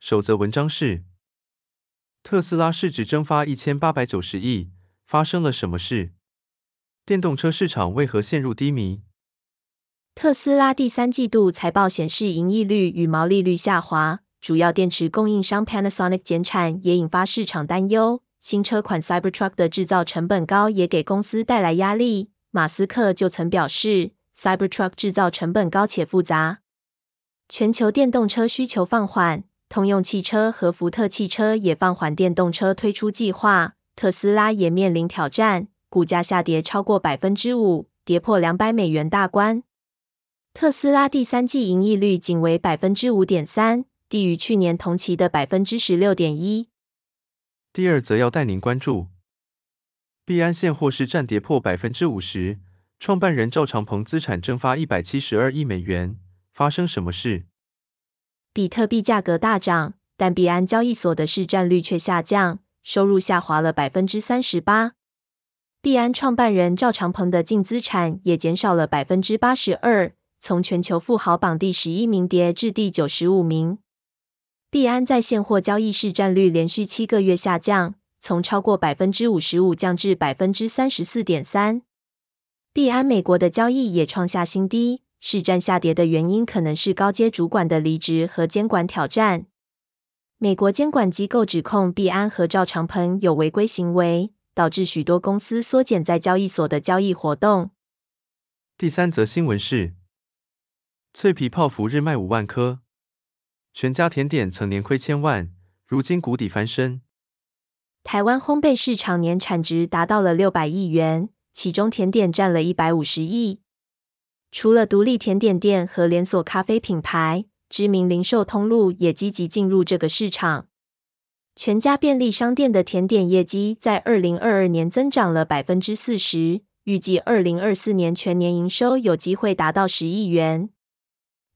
首则文章是：特斯拉市值蒸发一千八百九十亿，发生了什么事？电动车市场为何陷入低迷？特斯拉第三季度财报显示，盈利率与毛利率下滑，主要电池供应商 Panasonic 减产也引发市场担忧。新车款 Cybertruck 的制造成本高也给公司带来压力。马斯克就曾表示，Cybertruck 制造成本高且复杂。全球电动车需求放缓。通用汽车和福特汽车也放缓电动车推出计划，特斯拉也面临挑战，股价下跌超过百分之五，跌破两百美元大关。特斯拉第三季盈利率仅为百分之五点三，低于去年同期的百分之十六点一。第二则要带您关注，币安现货市占跌破百分之五十，创办人赵长鹏资产蒸发一百七十二亿美元，发生什么事？比特币价格大涨，但币安交易所的市占率却下降，收入下滑了百分之三十八。币安创办人赵长鹏的净资产也减少了百分之八十二，从全球富豪榜第十一名跌至第九十五名。币安在现货交易市占率连续七个月下降，从超过百分之五十五降至百分之三十四点三。币安美国的交易也创下新低。市占下跌的原因可能是高阶主管的离职和监管挑战。美国监管机构指控币安和赵长鹏有违规行为，导致许多公司缩减在交易所的交易活动。第三则新闻是：脆皮泡芙日卖五万颗，全家甜点曾年亏千万，如今谷底翻身。台湾烘焙市场年产值达到了六百亿元，其中甜点占了一百五十亿。除了独立甜点店和连锁咖啡品牌，知名零售通路也积极进入这个市场。全家便利商店的甜点业绩在二零二二年增长了百分之四十，预计二零二四年全年营收有机会达到十亿元。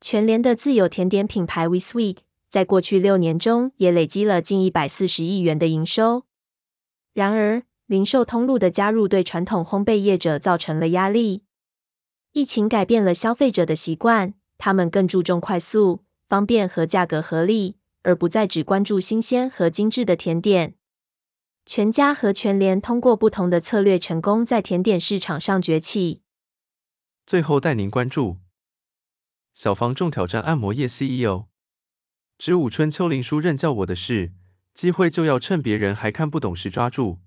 全联的自有甜点品牌 We Sweet 在过去六年中也累积了近一百四十亿元的营收。然而，零售通路的加入对传统烘焙业者造成了压力。疫情改变了消费者的习惯，他们更注重快速、方便和价格合理，而不再只关注新鲜和精致的甜点。全家和全联通过不同的策略，成功在甜点市场上崛起。最后带您关注：小房仲挑战按摩业 CEO，值午春秋林书任教我的事，机会就要趁别人还看不懂时抓住。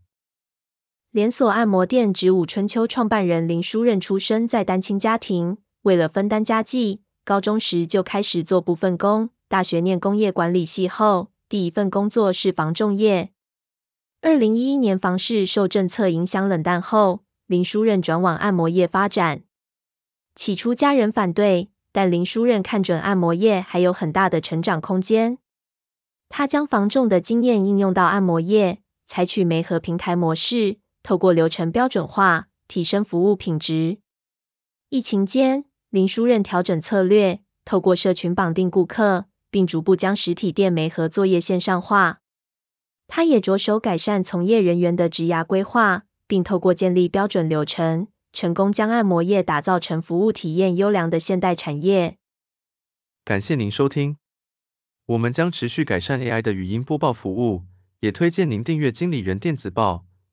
连锁按摩店植物春秋创办人林书任出生在单亲家庭，为了分担家计，高中时就开始做部分工。大学念工业管理系后，第一份工作是防重业。二零一一年房市受政策影响冷淡后，林书任转往按摩业发展。起初家人反对，但林书任看准按摩业还有很大的成长空间。他将防重的经验应用到按摩业，采取媒合平台模式。透过流程标准化，提升服务品质。疫情间，林书任调整策略，透过社群绑定顾客，并逐步将实体店媒合作业线上化。他也着手改善从业人员的职涯规划，并透过建立标准流程，成功将按摩业打造成服务体验优良的现代产业。感谢您收听，我们将持续改善 AI 的语音播报服务，也推荐您订阅经理人电子报。